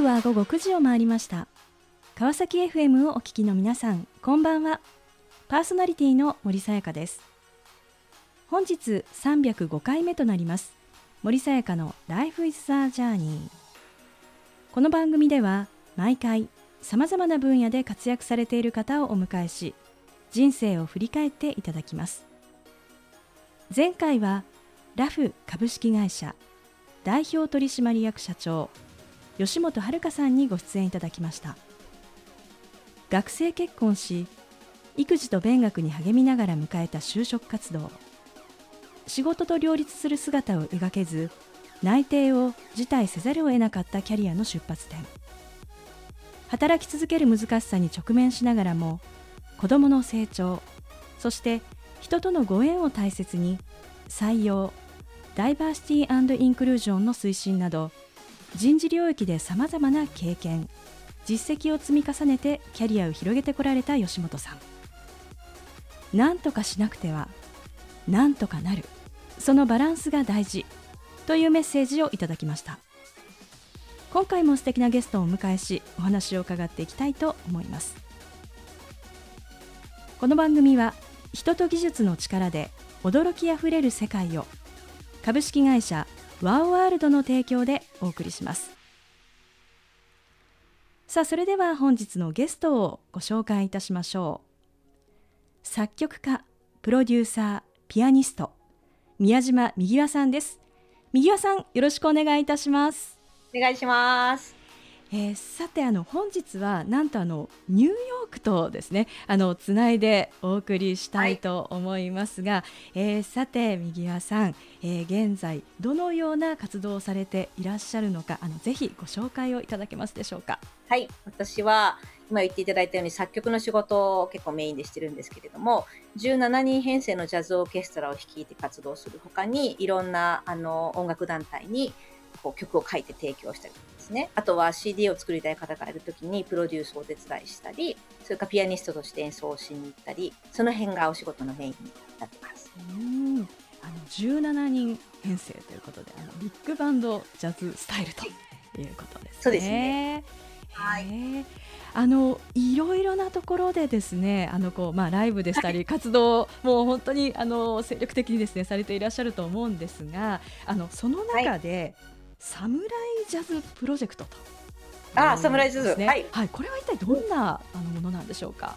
刻は午後9時を回りました。川崎 FM をお聞きの皆さんこんばんは。パーソナリティの森さやかです。本日305回目となります。森さやかの Life is a Journey この番組では毎回さまざまな分野で活躍されている方をお迎えし人生を振り返っていただきます。前回はラフ株式会社代表取締役社長吉本遥さんにご出演いただきました。学生結婚し育児と勉学に励みながら迎えた就職活動。仕事と両立する姿を描けず内定を辞退せざるを得なかったキャリアの出発点。働き続ける難しさに直面しながらも子どもの成長そして人とのご縁を大切に採用ダイバーシティインクルージョンの推進など人事領域でさまざまな経験実績を積み重ねてキャリアを広げてこられた吉本さん。何とかしなくては何とかなる。そのバランスが大事。というメッセージをいただきました。今回も素敵なゲストをお迎えしお話を伺っていきたいと思います。この番組は人と技術の力で驚きあふれる世界を株式会社ワオワールドの提供でお送りします。さあそれでは本日のゲストをご紹介いたしましょう。作曲家プロデューサーピアニスト宮島右輪さんです。右輪さんよろしくお願いいたします。お願いします。えー、さてあの本日はなんとあのニューヨークとですねあのつないでお送りしたいと思いますが、はい、えー、さて右輪さん、えー、現在どのような活動をされていらっしゃるのかあのぜひご紹介をいただけますでしょうか。はい私は今言っていただいたように作曲の仕事を結構メインでしてるんですけれども17人編成のジャズオーケストラを率いて活動するほかにいろんなあの音楽団体にこう曲を書いて提供したりですね。あとは CD を作りたい方がいるときにプロデュースをお手伝いしたり、それからピアニストとして演奏しに行ったり、その辺がお仕事のメインになってます。うんあの17人編成ということで、あのビッグバンドジャズスタイルということですね。そうですね。はい。あのいろいろなところでですねあのこう、まあ、ライブでしたり活動もう本当にあの精力的にですねされていらっしゃると思うんですがあのその中で、サムライジャズプロジェクトと、あ、サムライジャズ、はい、はい、これは一体どんなあのものなんでしょうか？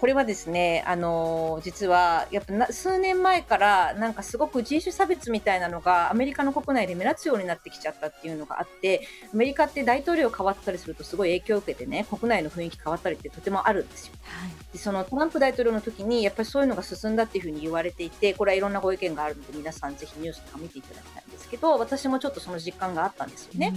これはですね、あの実はやっぱな数年前からなんかすごく人種差別みたいなのがアメリカの国内で目立つようになってきちゃったっていうのがあってアメリカって大統領変わったりするとすごい影響を受けてね国内の雰囲気変わったりってとてもあるんですよ。はい、でそのトランプ大統領の時にやっぱりそういうのが進んだっていうふうに言われていてこれはいろんなご意見があるので皆さんぜひニュースとか見ていただきたいんですけど私もちょっとその実感があったんですよね。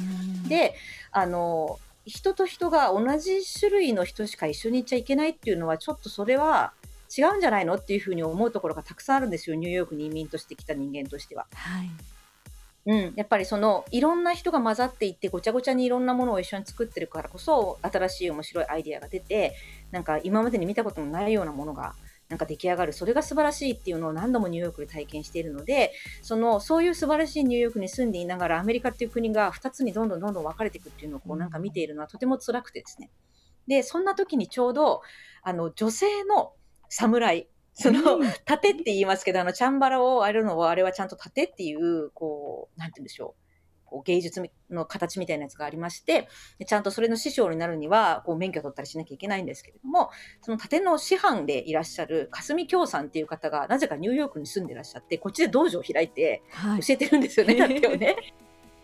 であの人と人が同じ種類の人しか一緒に行っちゃいけないっていうのはちょっとそれは違うんじゃないのっていうふうに思うところがたくさんあるんですよニューヨークに移民として来た人間としては。はい。うん、やっぱりそのいろんな人が混ざっていってごちゃごちゃにいろんなものを一緒に作ってるからこそ新しい面白いアイディアが出てなんか今までに見たことのないようなものがなんか出来上がる。それが素晴らしいっていうのを何度もニューヨークで体験しているのでそのそういう素晴らしいニューヨークに住んでいながらアメリカっていう国が2つにどんどんどんどん分かれていくっていうのをこうなんか見ているのはとても辛くてですね。でそんな時にちょうどあの女性の侍その、盾って言いますけど、あの、チャンバラをあるのは、あれはちゃんと盾っていう、こう、なんて言うんでしょう。こう芸術の形みたいなやつがありまして、ちゃんとそれの師匠になるには、こう免許取ったりしなきゃいけないんですけれども、その盾の師範でいらっしゃる霞京さんっていう方が、なぜかニューヨークに住んでらっしゃって、こっちで道場を開いて教えてるんですよね、はい、ね。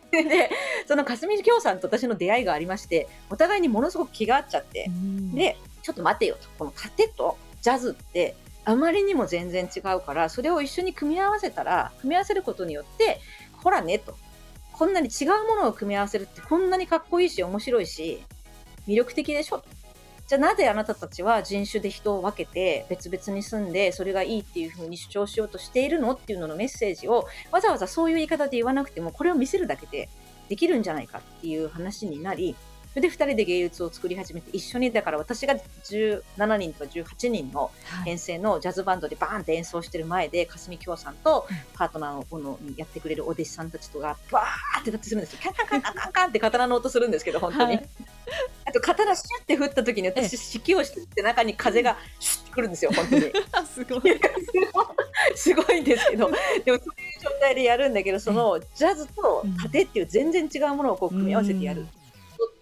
で、その霞京さんと私の出会いがありまして、お互いにものすごく気が合っちゃって、で、ちょっと待てよと、この盾とジャズってあまりにも全然違うから、それを一緒に組み合わせたら、組み合わせることによって、ほらねと、こんなに違うものを組み合わせるってこんなにかっこいいし面白いし魅力的でしょ。じゃあなぜあなたたちは人種で人を分けて別々に住んでそれがいいっていうふうに主張しようとしているのっていうののメッセージをわざわざそういう言い方で言わなくてもこれを見せるだけでできるんじゃないかっていう話になりそれで2人で芸術を作り始めて一緒にだから私が17人とか18人の編成のジャズバンドでバーンって演奏してる前で霞京さんとパートナーをやってくれるお弟子さんたちとがバーって立ってするんですよ。キャンカンカンカンカンって刀の音するんですけど本当に、はい、あと刀シュッて振った時に私指揮をしてって中に風がシュッてくるんですよ本当に。すごい。すごい。んですけどでもそういう状態でやるんだけどそのジャズと盾っていう全然違うものをこう組み合わせてやる。って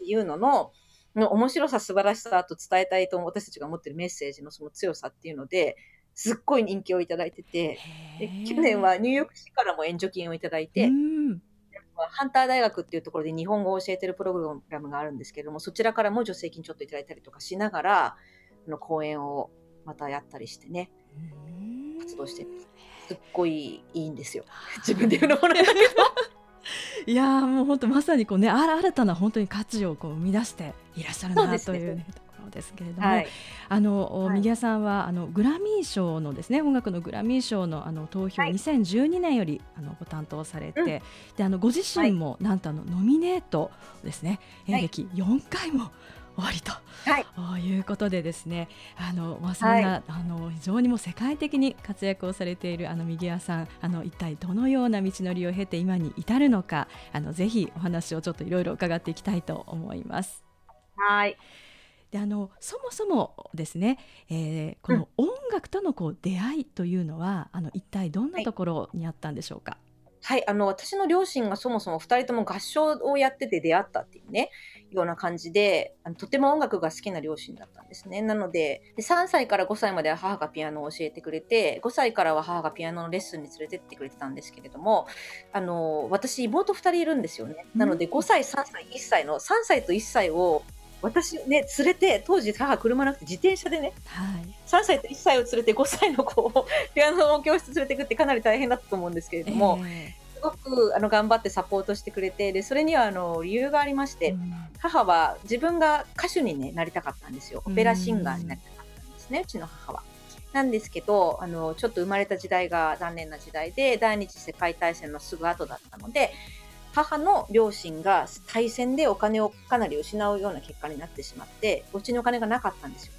いうのの、の面白さ素晴らしさと伝えたいと私たちが持ってるメッセージのその強さっていうのですっごい人気をいただいててで去年はニューヨーク市からも援助金をいただいて、ハンター大学っていうところで日本語を教えてるプログラムがあるんですけれどもそちらからも助成金ちょっといただいたりとかしながらの講演をまたやったりしてね活動してすっごいいいんですよ。自分で言うのもなんだけど。いやもう本当まさにこうね新たな本当に価値をこう生み出していらっしゃるなという、ね、ところですけれども、はい、あの、はい、右谷さんはあのグラミー賞のですね音楽のグラミー賞のあの投票、はい、2012年よりあのご担当されて、うん、であのご自身もなんとあのノミネートですね、演劇4回も終わりと、はい、いうことでですね。あの、まあ、そんな、はい、あの非常にも世界的に活躍をされているあの右谷さんあの一体どのような道のりを経て今に至るのかあのぜひお話をちょっといろいろ伺っていきたいと思います。はい。であのそもそもですね、えー、この音楽とのこう出会いというのは、うん、あの一体どんなところにあったんでしょうか？はい、あの私の両親がそもそも2人とも合唱をやってて出会ったっていうねような感じであのとても音楽が好きな両親だったんですね。なのでで3歳から5歳までは母がピアノを教えてくれて5歳からは母がピアノのレッスンに連れてってくれてたんですけれどもあの私妹2人いるんですよね。なので5歳3歳1歳の3歳と1歳を私ね連れて当時母車なくて自転車でね、はい、3歳と1歳を連れて5歳の子をピアノの教室連れてくってかなり大変だったと思うんですけれども、えーすごくあの頑張ってサポートしてくれてでそれにはあの理由がありまして、うん、母は自分が歌手に、ね、なりたかったんですよオペラシンガーになりたかったんですね、うちの母は。なんですけどあのちょっと生まれた時代が残念な時代で第二次世界大戦のすぐ後だったので母の両親が大戦でお金をかなり失うような結果になってしまってうちにお金がなかったんですよ。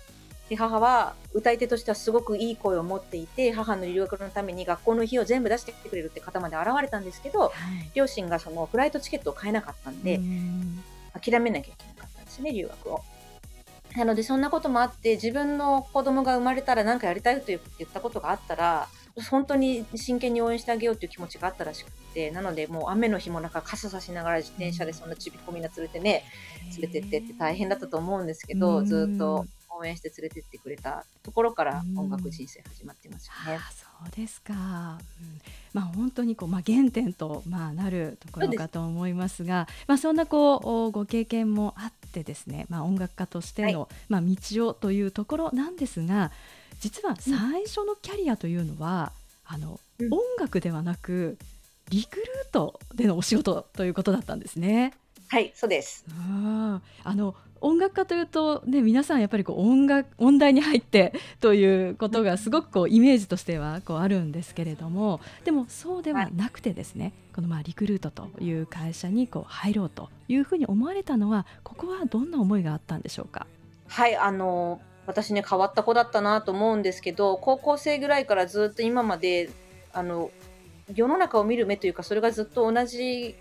で母は歌い手としてはすごくいい声を持っていて母の留学のために学校の費用全部出してきてくれるって方まで現れたんですけど、はい、両親がそのフライトチケットを買えなかったんで諦めなきゃいけなかったんですね留学を。なのでそんなこともあって自分の子供が生まれたら何かやりたいと言ったことがあったら本当に真剣に応援してあげようという気持ちがあったらしくてなのでもう雨の日もなんか傘さしながら自転車でそんなちびっこみんな連れてね連れてってって大変だったと思うんですけどずっと応援して連れてってくれたところから音楽人生始まってますよね。そうですか、うん、まあ本当にこう、まあ、原点と、まあ、なるところかと思いますがまあ、そんなこうご経験もあってですね、まあ、音楽家としての、はい、まあ、道をというところなんですが実は最初のキャリアというのは、うん、あの音楽ではなくリクルートでのお仕事ということだったんですね。はいそうです。あの音楽家というと、ね、皆さんやっぱりこう音楽音大に入って ということがすごくこうイメージとしてはこうあるんですけれどもでもそうではなくてですね、はい、このまあリクルートという会社にこう入ろうというふうに思われたのはここはどんな思いがあったんでしょうか？はいあの私ね変わった子だったなと思うんですけど高校生ぐらいからずっと今まであの世の中を見る目というかそれがずっと同じ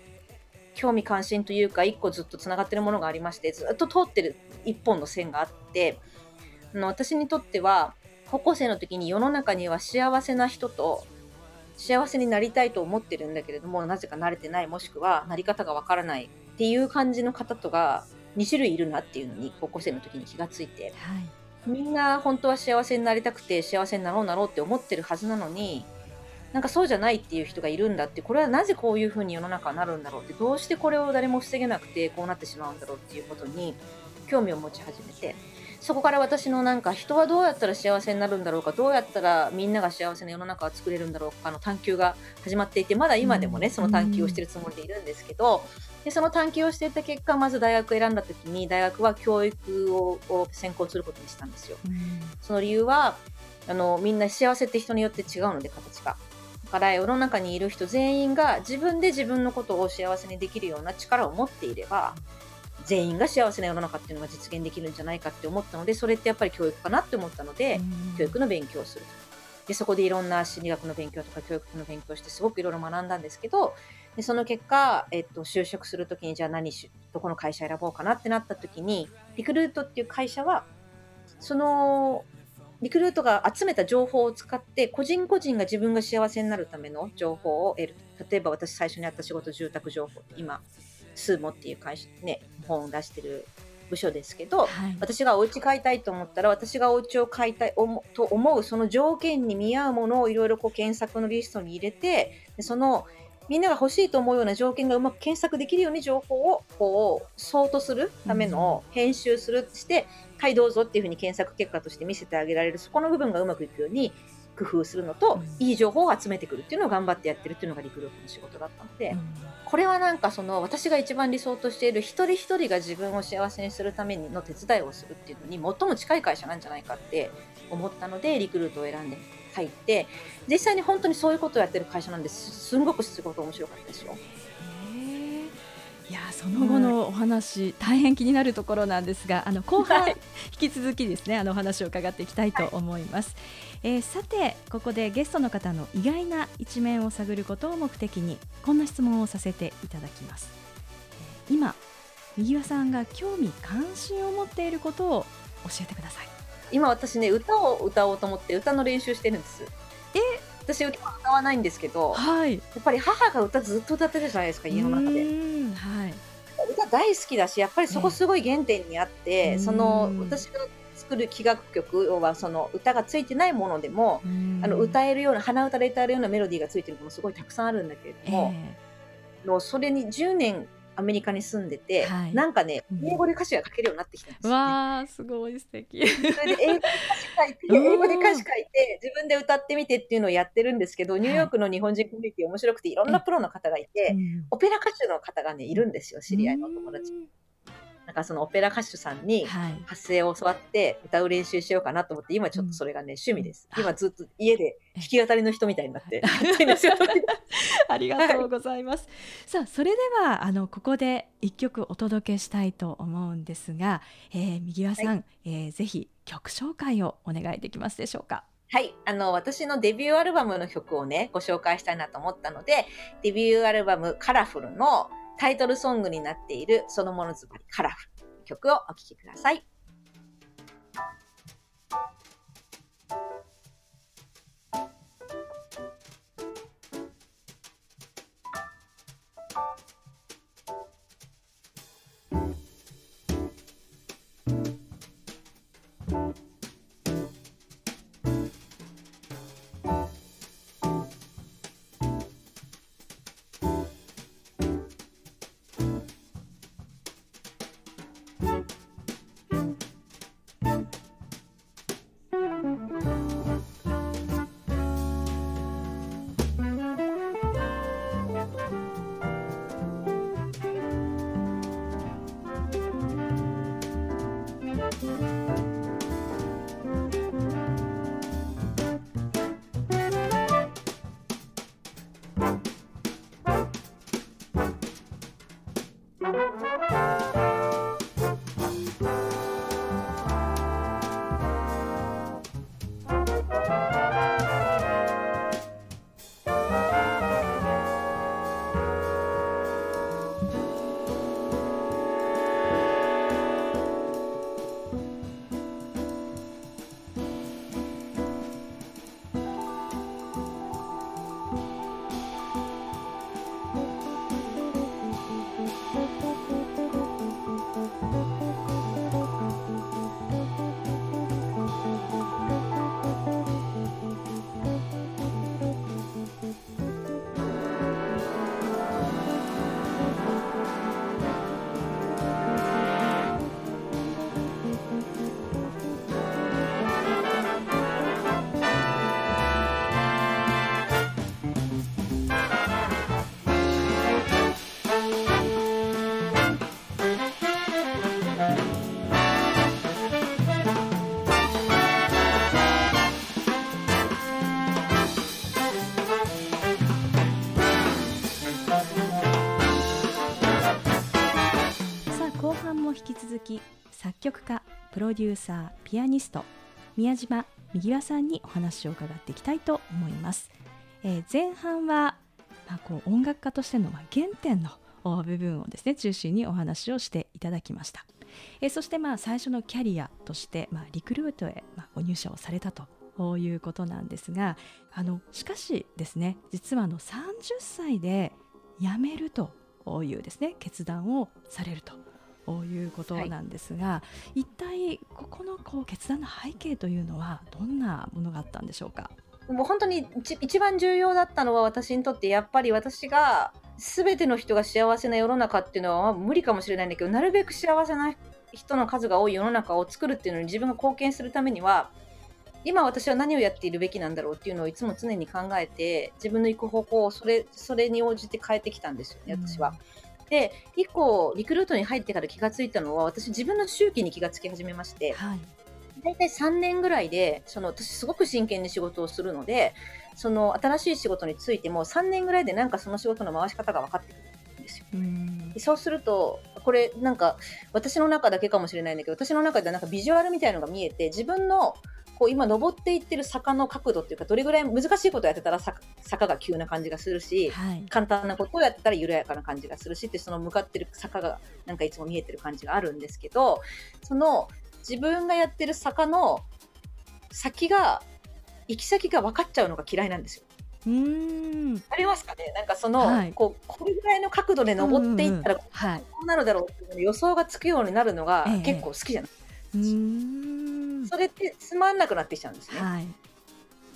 興味関心というか一個ずっとつながってるものがありましてずっと通ってる一本の線があってあの私にとっては高校生の時に世の中には幸せな人と幸せになりたいと思ってるんだけれどもなぜか慣れてないもしくはなり方がわからないっていう感じの方とが2種類いるなっていうのに高校生の時に気がついて、はい、みんな本当は幸せになりたくて幸せになろうなろうって思ってるはずなのになんかそうじゃないっていう人がいるんだってこれはなぜこういうふうに世の中になるんだろうってどうしてこれを誰も防げなくてこうなってしまうんだろうっていうことに興味を持ち始めてそこから私のなんか人はどうやったら幸せになるんだろうかどうやったらみんなが幸せな世の中を作れるんだろうかの探求が始まっていてまだ今でもねその探求をしてるつもりでいるんですけどでその探求をしていた結果まず大学を選んだ時に大学は教育をを専攻することにしたんですよ。その理由はあのみんな幸せって人によって違うので形が。から世の中にいる人全員が自分で自分のことを幸せにできるような力を持っていれば全員が幸せな世の中っていうのが実現できるんじゃないかって思ったのでそれってやっぱり教育かなって思ったので、教育の勉強をするでそこでいろんな心理学の勉強とか教育の勉強をしてすごくいろいろ学んだんですけどでその結果、えっと、就職するときにじゃあ何しどこの会社選ぼうかなってなった時にリクルートっていう会社はそのリクルートが集めた情報を使って個人個人が自分が幸せになるための情報を得る。例えば私最初にやった仕事住宅情報。今スーモっていう会社ね本を出してる部署ですけど、はい、私がお家買いたいと思ったら私がお家を買いたいと思うその条件に見合うものをいろいろ検索のリストに入れてでそのみんなが欲しいと思うような条件がうまく検索できるように情報をこうソートするための編集するして、うん、はいどうぞっていうふうに検索結果として見せてあげられるそこの部分がうまくいくように工夫するのと、うん、いい情報を集めてくるっていうのを頑張ってやってるっていうのがリクルートの仕事だったので、うん、これはなんかその私が一番理想としている一人一人が自分を幸せにするための手伝いをするっていうのに最も近い会社なんじゃないかって思ったのでリクルートを選んで入って実際に本当にそういうことをやってる会社なんですすんごく仕事面白かったですよ。いやその後のお話、うん、大変気になるところなんですが あの後半、引き続きですねあのお話を伺っていきたいと思います、はい、えー、さてここでゲストの方の意外な一面を探ることを目的にこんな質問をさせていただきます、えー、今右輪さんが興味関心を持っていることを教えてください今私ね歌を歌おうと思って歌の練習してるんです。え？私歌わないんですけど、はい、やっぱり母が歌ずっと歌ってるじゃないですか家の中で。はい。歌大好きだしやっぱりそこすごい原点にあって、ね、その私が作る器楽曲要はその歌がついてないものでもあの歌えるような鼻歌で歌えるようなメロディーがついてるのもすごいたくさんあるんだけれども、えー、それに10年アメリカに住んでて、はい、なんかね、英語で歌詞が書けるようになってきたんですよ、ね、わあすごい素敵。それで英語で歌詞書いて 英語で歌詞書いて自分で歌ってみてっていうのをやってるんですけどニューヨークの日本人コミュニティ面白くていろんなプロの方がいて、オペラ歌手の方がねいるんですよ知り合いのお友達。なんかそのオペラ歌手さんに発声を教わって歌う練習しようかなと思って、今ちょっとそれがね、趣味です。今ずっと家で弾き語りの人みたいになって ありがとうございます。さあ、それでは、あの、ここで一曲お届けしたいと思うんですが、えー、右輪さん、はい、えー、ぜひ曲紹介をお願いできますでしょうか？はい。あの、私のデビューアルバムの曲をね、ご紹介したいなと思ったので、デビューアルバムカラフルのタイトルソングになっているそのものづまりカラフル曲をお聴きください。作曲家プロデューサーピアニスト宮島右輪さんにお話を伺っていきたいと思います、えー、前半は、まあ、こう音楽家としてのま原点の部分をですね中心にお話をしていただきました、えー、そしてまあ最初のキャリアとして、まあ、リクルートへまあご入社をされたということなんですがあのしかしですね実はあの30歳で辞めるというですね決断をされると。いうことなんですが、はい、一体ここのこう決断の背景というのはどんなものがあったんでしょうか？もう本当に一番重要だったのは私にとってやっぱり私が全ての人が幸せな世の中っていうのは無理かもしれないんだけどなるべく幸せな人の数が多い世の中を作るっていうのに自分が貢献するためには今私は何をやっているべきなんだろうっていうのをいつも常に考えて自分の行く方向をそれそれに応じて変えてきたんですよね私は。で以降リクルートに入ってから気がついたのは私自分の周期に気がつき始めまして、はい、大体3年ぐらいでその私すごく真剣に仕事をするのでその新しい仕事についても3年ぐらいでなんかその仕事の回し方が分かってくるんですよ。でそうするとこれなんか私の中だけかもしれないんだけど私の中ではなんかビジュアルみたいのが見えて自分のこう今登っていってる坂の角度っていうかどれぐらい難しいことをやってたら坂が急な感じがするし、はい、簡単なことをやってたら緩やかな感じがするしってその向かってる坂がなんかいつも見えてる感じがあるんですけどその自分がやってる坂の先が行き先が分かっちゃうのが嫌いなんですよ。うん。ありますかね？なんかその、はい、こうこれぐらいの角度で登っていったら、こうなるだろうっていう予想がつくようになるのが結構好きじゃないですか。それってつまんなくなってきちゃうんですね。はい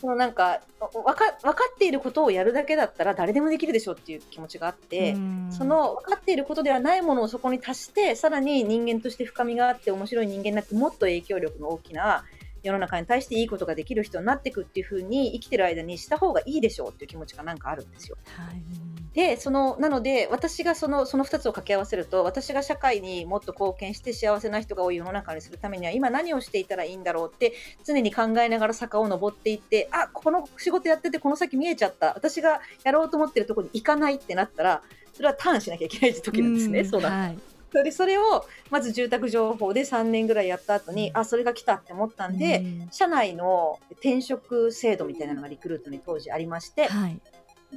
そのなんか分か分かっていることをやるだけだったら誰でもできるでしょっていう気持ちがあってその分かっていることではないものをそこに足してさらに人間として深みがあって面白い人間になってもっと影響力の大きな世の中に対していいことができる人になっていくっていうふうに生きてる間にした方がいいでしょうっていう気持ちがなんかあるんですよ。はいでそのなので私がそのその2つを掛け合わせると私が社会にもっと貢献して幸せな人が多い世の中にするためには今何をしていたらいいんだろうって常に考えながら坂を登っていってあこの仕事やっててこの先見えちゃった私がやろうと思ってるところに行かないってなったらそれはターンしなきゃいけない時なんですね。そうなんですそれそれをまず住宅情報で3年ぐらいやった後にあそれが来たって思ったんで、社内の転職制度みたいなのがリクルートに当時ありまして、はい、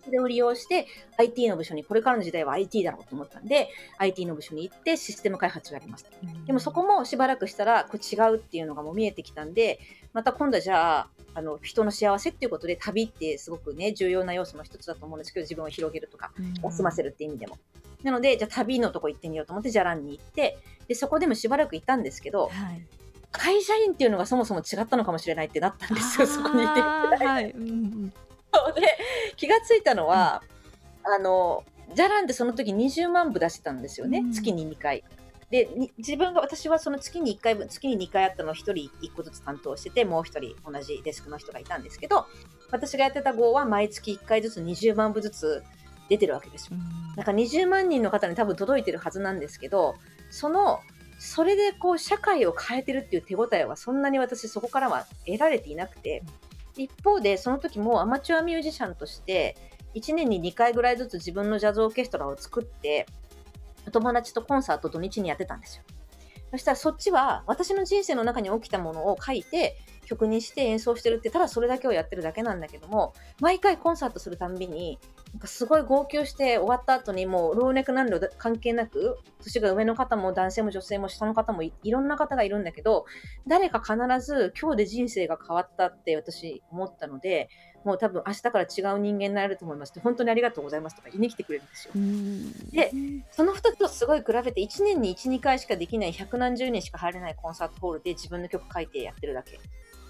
それを利用して IT の部署にこれからの時代は IT だろうと思ったんで IT の部署に行ってシステム開発をやりました、でもそこもしばらくしたらこれ違うっていうのがもう見えてきたんでまた今度はじゃああの人の幸せっていうことで旅ってすごくね重要な要素の一つだと思うんですけど自分を広げるとか休ませるっていう意味でも。なのでじゃあ旅のとこ行ってみようと思ってじゃらんに行ってでそこでもしばらくいたんですけど、はい、会社員っていうのがそもそも違ったのかもしれないってなったんですよそこにいて。はい、うんで気がついたのは、うん、あのじゃらんでその時20万部出してたんですよね、うん、月に2回。で自分が私はその月に1回月に2回あったのを1人1個ずつ担当しててもう1人同じデスクの人がいたんですけど私がやってた号は毎月1回ずつ20万部ずつ出てるわけですよ。だから20万人の方に多分届いてるはずなんですけどそのそれでこう社会を変えてるっていう手応えはそんなに私そこからは得られていなくて一方でその時もアマチュアミュージシャンとして1年に2回ぐらいずつ自分のジャズオーケストラを作ってお友達とコンサート土日にやってたんですよ。そしたらそっちは私の人生の中に起きたものを書いて曲にして演奏してるってただそれだけをやってるだけなんだけども毎回コンサートするたんびになんかすごい号泣して終わった後にもう老若男女関係なく年が上の方も男性も女性も下の方もいろんな方がいるんだけど誰か必ず今日で人生が変わったって私思ったのでもう多分明日から違う人間になれると思いますって本当にありがとうございますとか言いに来てくれるんですよ。でその2つとすごい比べて1年に12回しかできない百何十人しか入れないコンサートホールで自分の曲書いてやってるだけ。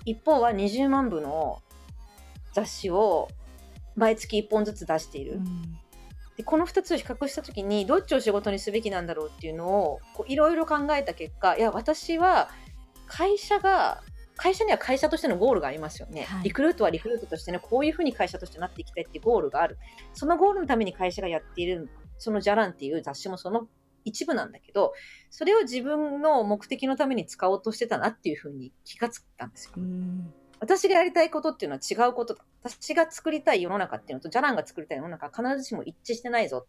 一方は20万部の雑誌を毎月1本ずつ出している。うん。でこの2つを比較した時にどっちを仕事にすべきなんだろうっていうのをいろいろ考えた結果いや私は会社が会社には会社としてのゴールがありますよね、はい、リクルートはリクルートとしてねこういうふうに会社としてなっていきたいっていうゴールがある。そのゴールのために会社がやっているその「じゃらん」っていう雑誌もその一部なんだけどそれを自分の目的のために使おうとしてたなっていうふうに気がついたんですよ。私がやりたいことっていうのは違うことだ。私が作りたい世の中っていうのと、ジャランが作りたい世の中は必ずしも一致してないぞ。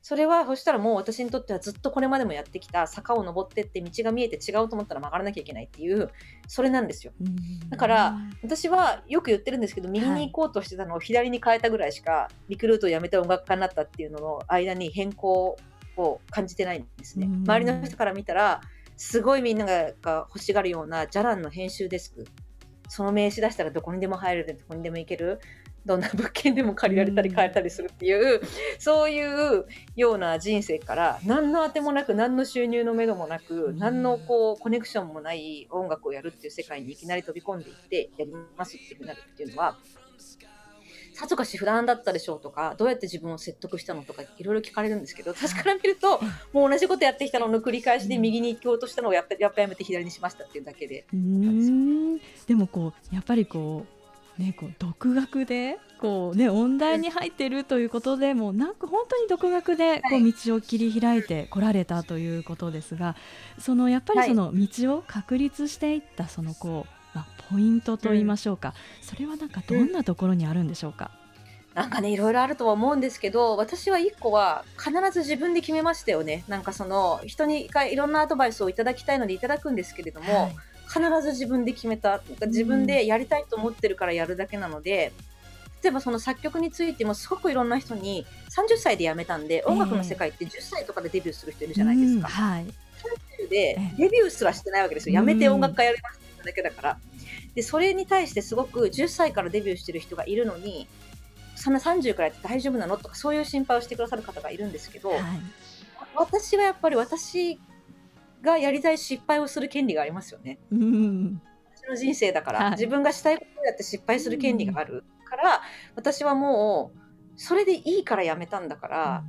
それはそしたらもう私にとってはずっとこれまでもやってきた坂を登ってって道が見えて違うと思ったら曲がらなきゃいけないっていうそれなんですよ。だから私はよく言ってるんですけど右に行こうとしてたのを左に変えたぐらいしか、リクルートをやめて音楽家になったっていうのの間に変更を感じてないんですね。周りの人から見たらすごいみんなが欲しがるようなジャランの編集デスクその名刺出したらどこにでも入るどこにでも行けるどんな物件でも借りられたり買えたりするっていう、うん、そういうような人生から何のあてもなく何の収入のめどもなく、うん、何のこうコネクションもない音楽をやるっていう世界にいきなり飛び込んでいってやりますってなるっていうのはさぞかし不安だったでしょうとかどうやって自分を説得したのとかいろいろ聞かれるんですけど私から見るともう同じことやってきたのの繰り返しで右に行こうとしたのをやっぱやっぱやめて左にしましたっていうだけで。でもこうやっぱりこうね、こう独学でこう、ね、音大に入ってるということでもなんか本当に独学でこう道を切り開いてこられたということですが、そのやっぱりその道を確立していったそのこう、まあ、ポイントといいましょうか、それはなんかどんなところにあるんでしょうか？なんかねいろいろあるとは思うんですけど私は1個は必ず自分で決めましたよねなんかその人にいろんなアドバイスをいただきたいのでいただくんですけれども、はい必ず自分で決めた自分でやりたいと思ってるからやるだけなので、例えばその作曲についてもすごくいろんな人に30歳で辞めたんで、音楽の世界って10歳とかでデビューする人いるじゃないですか。はい、30でデビューすらしてないわけですよ。辞めて音楽家やりますってだけだから。で、それに対してすごく10歳からデビューしてる人がいるのに、そんな30からやって大丈夫なの？とかそういう心配をしてくださる方がいるんですけど、はい、私はやっぱり私がやりたい失敗をする権利がありますよね。うん、私の人生だから、はい、自分がしたいことをやって失敗する権利があるから、私はもうそれでいいからやめたんだから、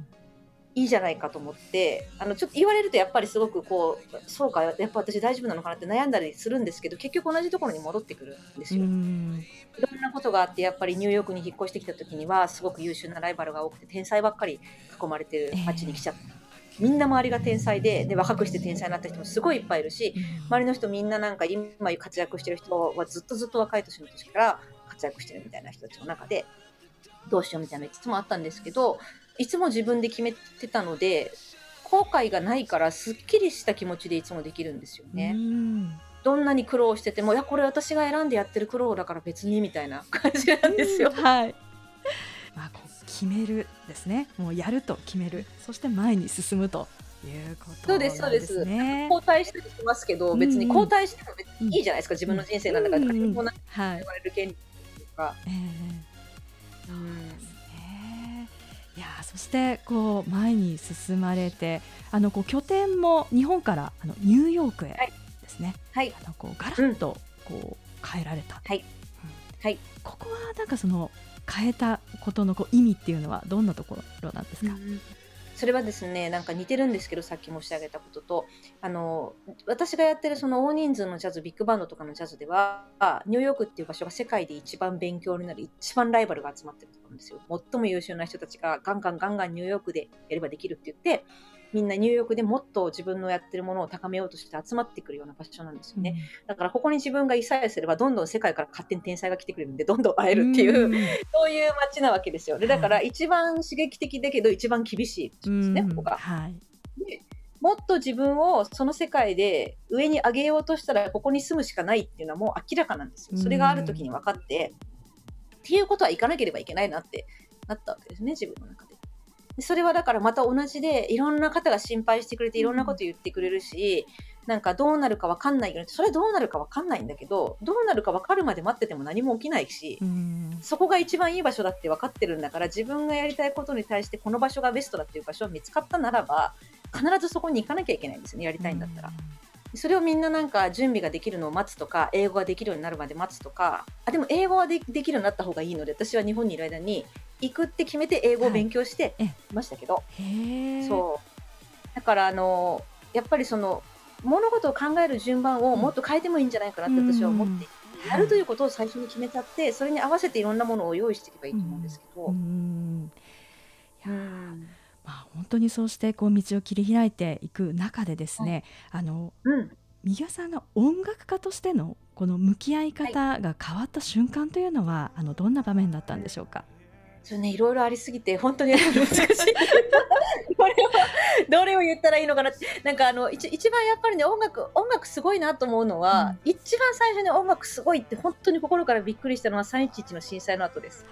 いいじゃないかと思ってあのちょっと言われるとやっぱりすごくこうそうかやっぱ私大丈夫なのかなって悩んだりするんですけど結局同じところに戻ってくるんですよ。いろんなことがあってやっぱりニューヨークに引っ越してきた時にはすごく優秀なライバルが多くて天才ばっかり囲まれてる街に来ちゃった。えーみんな周りが天才でで若くして天才になった人もすごいいっぱいいるし、周りの人みんななんか今活躍してる人はずっとずっと若い年の時から活躍してるみたいな人たちの中でどうしようみたいないつもあったんですけどいつも自分で決めてたので後悔がないからすっきりした気持ちでいつもできるんですよね。どんなに苦労しててもいやこれ私が選んでやってる苦労だから別にみたいな感じなんですよ。はい。まあ、決めるですね。もうやると決める。そして前に進むということ、ね、そうですそうです。交代したりしますけど、別に交代しても別にいいじゃないですか、うん、自分の人生なんだから、うん、こうな言われる権利とか、はい、え。ー、うんいやそしてこう前に進まれてあのこう拠点も日本からあのニューヨークへですね、はい、あのこうガラッとこう変えられた、はい、はい、ここはなんかその変えたことのこう意味っていうのはどんなところなんですか、うんそれはですねなんか似てるんですけどさっき申し上げたこととあの私がやってるその大人数のジャズビッグバンドとかのジャズではニューヨークっていう場所が世界で一番勉強になる一番ライバルが集まってるところなんですよ。最も優秀な人たちがガンガンガンガンニューヨークでやればできるって言ってみんなニューヨークでもっと自分のやってるものを高めようとして集まってくるような場所なんですよね。うん、だからここに自分がいさえすればどんどん世界から勝手に天才が来てくれるんでどんどん会えるっていう、うん、そういう街なわけですよ。でだから一番刺激的だけど一番厳しいですね、ここが。はい、でもっと自分をその世界で上に上げようとしたらここに住むしかないっていうのはもう明らかなんですよ。それがある時に分かって、っていうことは行かなければいけないなってなったわけですね自分の中で。それはだからまた同じでいろんな方が心配してくれていろんなこと言ってくれるし、なんかどうなるか分かんないよねそれどうなるか分かんないんだけどどうなるか分かるまで待ってても何も起きないし、そこが一番いい場所だって分かってるんだから自分がやりたいことに対してこの場所がベストだっていう場所が見つかったならば必ずそこに行かなきゃいけないんですよねやりたいんだったら。それをみんななんか準備ができるのを待つとか英語ができるようになるまで待つとかあでも英語はでできるようになった方がいいので私は日本にいる間に行くって決めて英語を勉強していましたけど、はい、そう。だからあのやっぱりその物事を考える順番をもっと変えてもいいんじゃないかなって私は思って、うん、やるということを最初に決めちゃってそれに合わせていろんなものを用意していけばいいと思うんですけど。うん。まあ、本当にそうしてこう道を切り開いていく中でですね、はい、あの、うん、右輪さんが音楽家としてのこの向き合い方が変わった瞬間というのは、はい、あのどんな場面だったんでしょうか？ねいろいろありすぎて本当に難しい。これをどれを言ったらいいのかな。ってなんかあの一一番やっぱりね音楽音楽すごいなと思うのは、うん、一番最初に音楽すごいって本当に心からびっくりしたのは311の震災の後です。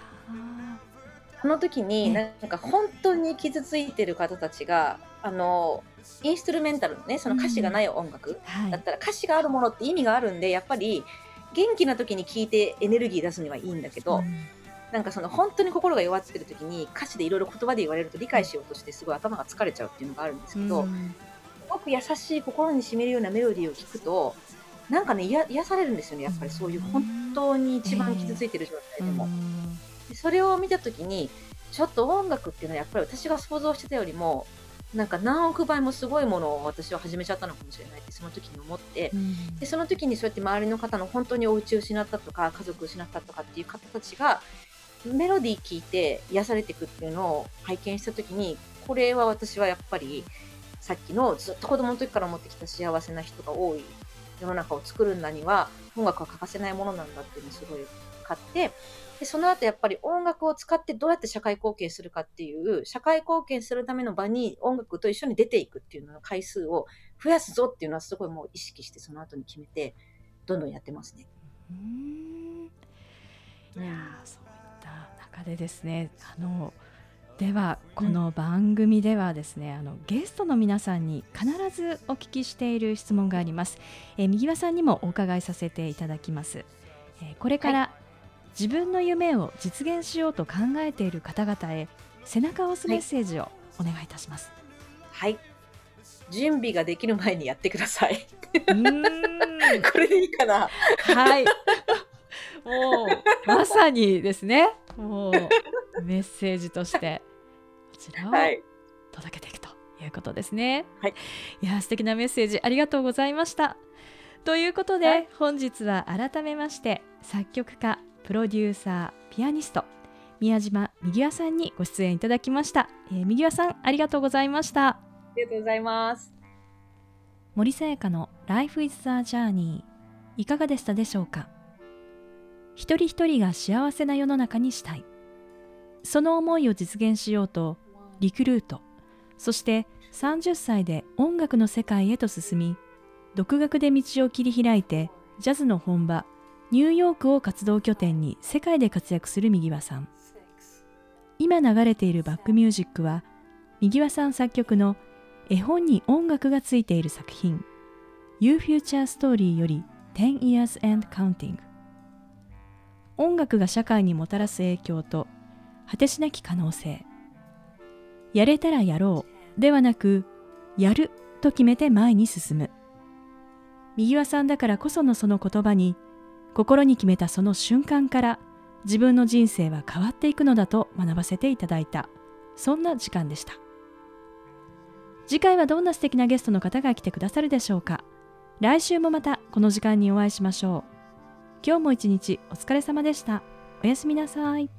その時になんか本当に傷ついてる方たちがあのインストゥルメンタルのねその歌詞がない音楽、だったら歌詞があるものって意味があるんでやっぱり元気な時に聴いてエネルギー出すにはいいんだけど、うん、なんかその本当に心が弱ってる時に歌詞でいろいろ言葉で言われると理解しようとしてすごい頭が疲れちゃうっていうのがあるんですけど、うん、すごく優しい心にしみるようなメロディーを聞くとなんかね癒されるんですよねやっぱりそういう本当に一番傷ついてる状態でも。でそれを見た時にちょっと音楽っていうのはやっぱり私が想像してたよりもなんか何億倍もすごいものを私は始めちゃったのかもしれないってその時に思って、うん、でその時にそうやって周りの方の本当にお家を失ったとか家族を失ったとかっていう方たちがメロディー聞いて癒されていくっていうのを拝見した時にこれは私はやっぱりさっきのずっと子供の時から持ってきた幸せな人が多い世の中を作るんだには音楽は欠かせないものなんだっていうのをすごい買ってでその後やっぱり音楽を使ってどうやって社会貢献するかっていう社会貢献するための場に音楽と一緒に出ていくっていうのの回数を増やすぞっていうのはすごいもう意識してその後に決めてどんどんやってますね。うんいやそう中でですねあのではこの番組ではですね、うん、あのゲストの皆さんに必ずお聞きしている質問があります、えー、右輪さんにもお伺いさせていただきます、えー、これから自分の夢を実現しようと考えている方々へ背中を押すメッセージをお願いいたします。はい、準備ができる前にやってください。うん これでいいかな。はい。もうまさにですね。もうメッセージとしてこちらを届けていくということですね。はい。いや素敵なメッセージありがとうございました。ということで、はい、本日は改めまして作曲家プロデューサーピアニスト宮島みわさんにご出演いただきました、えー、みわさんありがとうございました。ありがとうございます。森さやかの Life is a Journey いかがでしたでしょうか？一人一人が幸せな世の中にしたい。その思いを実現しようとリクルートそして30歳で音楽の世界へと進み独学で道を切り開いてジャズの本場ニューヨークを活動拠点に世界で活躍する右輪さん。今流れているバックミュージックは右輪さん作曲の絵本に音楽がついている作品。You Future Story より10 Years and Counting 音楽が社会にもたらす影響と果てしなき可能性。やれたらやろうではなくやると決めて前に進む。右輪さんだからこそのその言葉に心に決めたその瞬間から自分の人生は変わっていくのだと学ばせていただいた。そんな時間でした。次回はどんな素敵なゲストの方が来てくださるでしょうか。来週もまたこの時間にお会いしましょう。今日も一日お疲れ様でした。おやすみなさい。